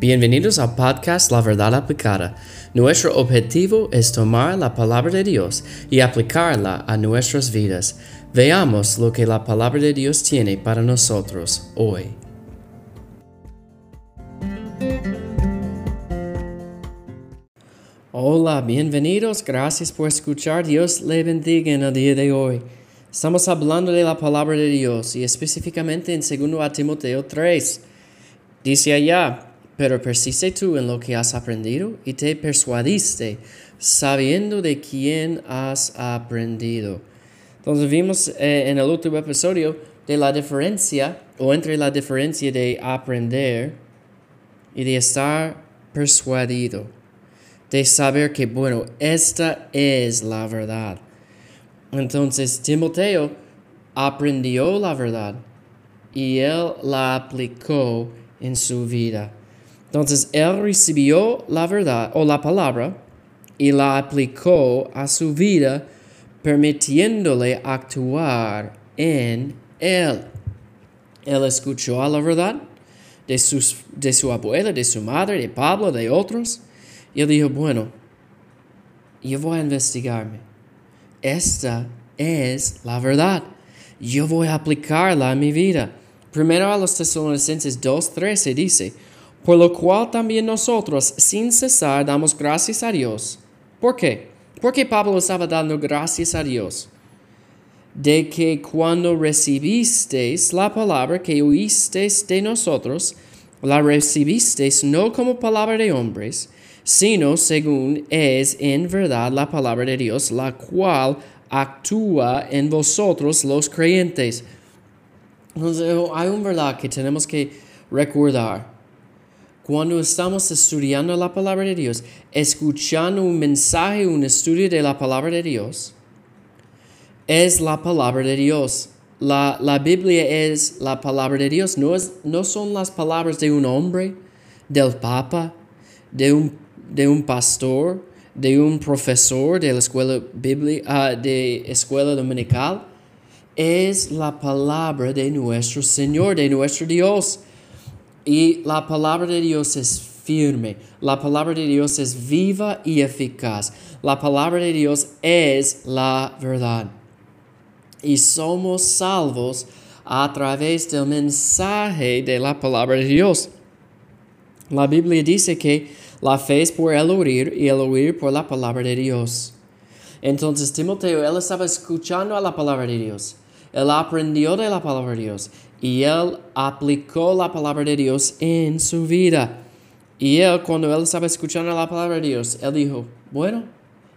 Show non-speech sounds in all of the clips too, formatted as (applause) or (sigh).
Bienvenidos al podcast La Verdad Aplicada. Nuestro objetivo es tomar la palabra de Dios y aplicarla a nuestras vidas. Veamos lo que la palabra de Dios tiene para nosotros hoy. Hola, bienvenidos, gracias por escuchar. Dios le bendiga en el día de hoy. Estamos hablando de la palabra de Dios y específicamente en 2 Timoteo 3. Dice allá, pero persiste tú en lo que has aprendido y te persuadiste, sabiendo de quién has aprendido. Entonces vimos eh, en el último episodio de la diferencia, o entre la diferencia de aprender y de estar persuadido, de saber que, bueno, esta es la verdad. Entonces Timoteo aprendió la verdad y él la aplicó en su vida. Entonces él recibió la verdad o la palabra y la aplicó a su vida, permitiéndole actuar en él. Él escuchó a la verdad de, sus, de su abuela, de su madre, de Pablo, de otros, y él dijo, bueno, yo voy a investigarme. Esta es la verdad. Yo voy a aplicarla a mi vida. Primero a los Tesalonicenses 2.13 dice, por lo cual también nosotros, sin cesar, damos gracias a Dios. ¿Por qué? Porque Pablo estaba dando gracias a Dios de que cuando recibisteis la palabra que oísteis de nosotros, la recibisteis no como palabra de hombres, sino según es en verdad la palabra de Dios, la cual actúa en vosotros los creyentes. Entonces, hay un verdad que tenemos que recordar cuando estamos estudiando la palabra de Dios, escuchando un mensaje, un estudio de la palabra de Dios, es la palabra de Dios. La, la Biblia es la palabra de Dios, no, es, no son las palabras de un hombre, del papa, de un, de un pastor, de un profesor de la escuela, bíblica, uh, de escuela dominical. Es la palabra de nuestro Señor, de nuestro Dios. Y la palabra de Dios es firme. La palabra de Dios es viva y eficaz. La palabra de Dios es la verdad. Y somos salvos a través del mensaje de la palabra de Dios. La Biblia dice que la fe es por el oír y el oír por la palabra de Dios. Entonces Timoteo, él estaba escuchando a la palabra de Dios. Él aprendió de la palabra de Dios y él aplicó la palabra de Dios en su vida. Y él, cuando él estaba escuchando la palabra de Dios, él dijo, bueno,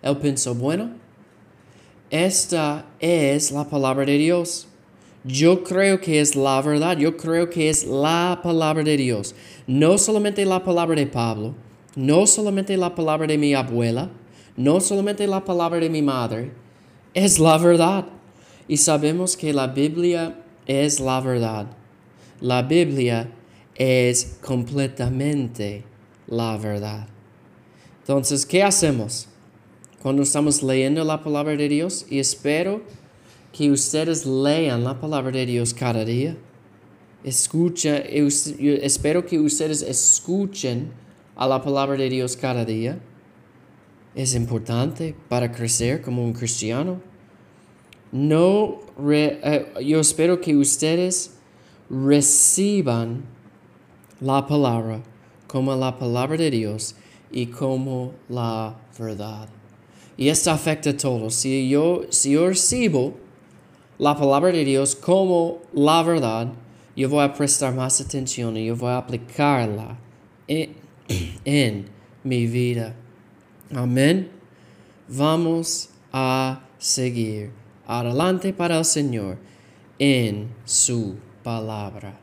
él pensó, bueno, esta es la palabra de Dios. Yo creo que es la verdad, yo creo que es la palabra de Dios. No solamente la palabra de Pablo, no solamente la palabra de mi abuela, no solamente la palabra de mi madre, es la verdad. Y sabemos que la Biblia es la verdad. La Biblia es completamente la verdad. Entonces, ¿qué hacemos cuando estamos leyendo la palabra de Dios? Y espero que ustedes lean la palabra de Dios cada día. Escucha, espero que ustedes escuchen a la palabra de Dios cada día. Es importante para crecer como un cristiano no eh, yo espero que ustedes reciban la palabra como la palabra de Dios y como la verdad. Y esto afecta a todos. Si yo, si yo recibo la palabra de Dios como la verdad, yo voy a prestar más atención y yo voy a aplicarla en (clears throat) mi vida. Amén. Vamos a seguir adelante para el Señor en su palabra.